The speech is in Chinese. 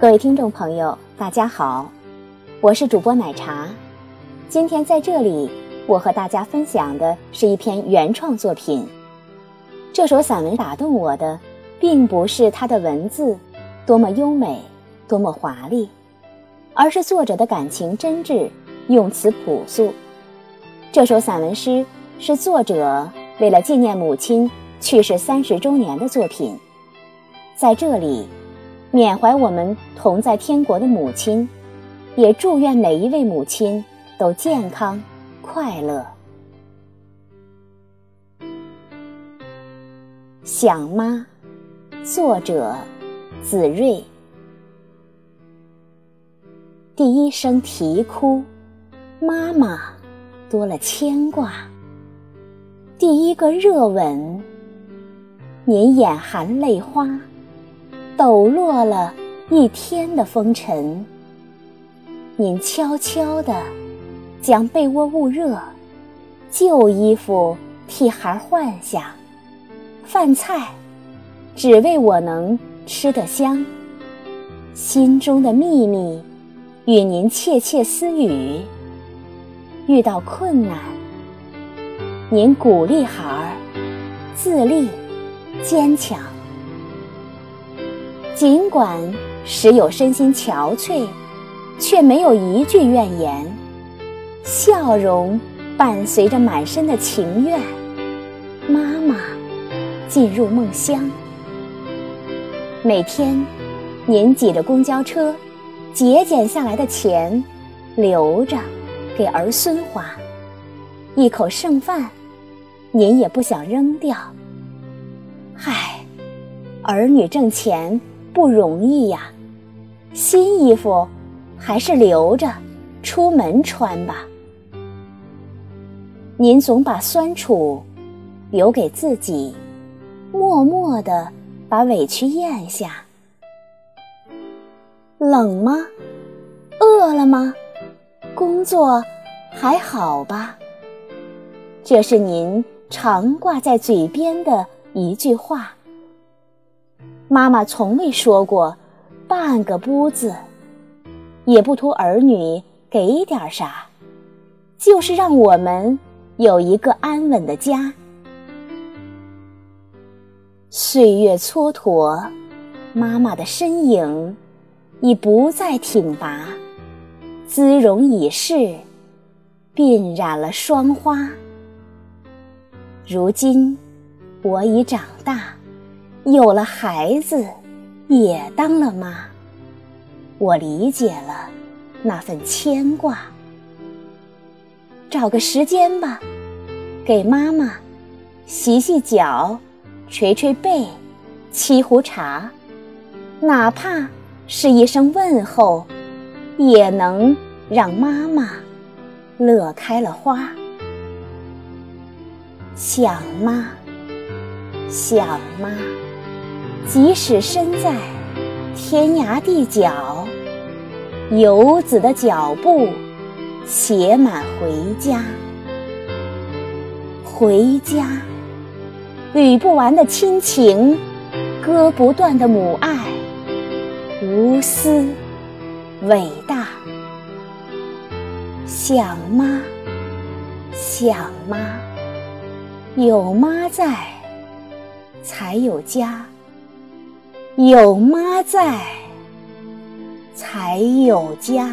各位听众朋友，大家好，我是主播奶茶。今天在这里，我和大家分享的是一篇原创作品。这首散文打动我的，并不是它的文字多么优美、多么华丽，而是作者的感情真挚，用词朴素。这首散文诗是作者为了纪念母亲去世三十周年的作品，在这里。缅怀我们同在天国的母亲，也祝愿每一位母亲都健康快乐。想妈，作者子睿。第一声啼哭，妈妈多了牵挂；第一个热吻，您眼含泪花。抖落了一天的风尘，您悄悄地将被窝捂热，旧衣服替孩换下，饭菜只为我能吃得香。心中的秘密与您窃窃私语，遇到困难，您鼓励孩儿自立坚强。尽管时有身心憔悴，却没有一句怨言，笑容伴随着满身的情愿。妈妈进入梦乡，每天您挤着公交车，节俭下来的钱留着给儿孙花，一口剩饭您也不想扔掉。唉，儿女挣钱。不容易呀，新衣服还是留着出门穿吧。您总把酸楚留给自己，默默的把委屈咽下。冷吗？饿了吗？工作还好吧？这是您常挂在嘴边的一句话。妈妈从未说过半个不字，也不图儿女给点啥，就是让我们有一个安稳的家。岁月蹉跎，妈妈的身影已不再挺拔，姿容已逝，鬓染了霜花。如今我已长大。有了孩子，也当了妈，我理解了那份牵挂。找个时间吧，给妈妈洗洗脚、捶捶背、沏壶茶，哪怕是一声问候，也能让妈妈乐开了花。想妈，想妈。即使身在天涯地角，游子的脚步写满回家。回家，捋不完的亲情，割不断的母爱，无私伟大。想妈，想妈，有妈在，才有家。有妈在，才有家。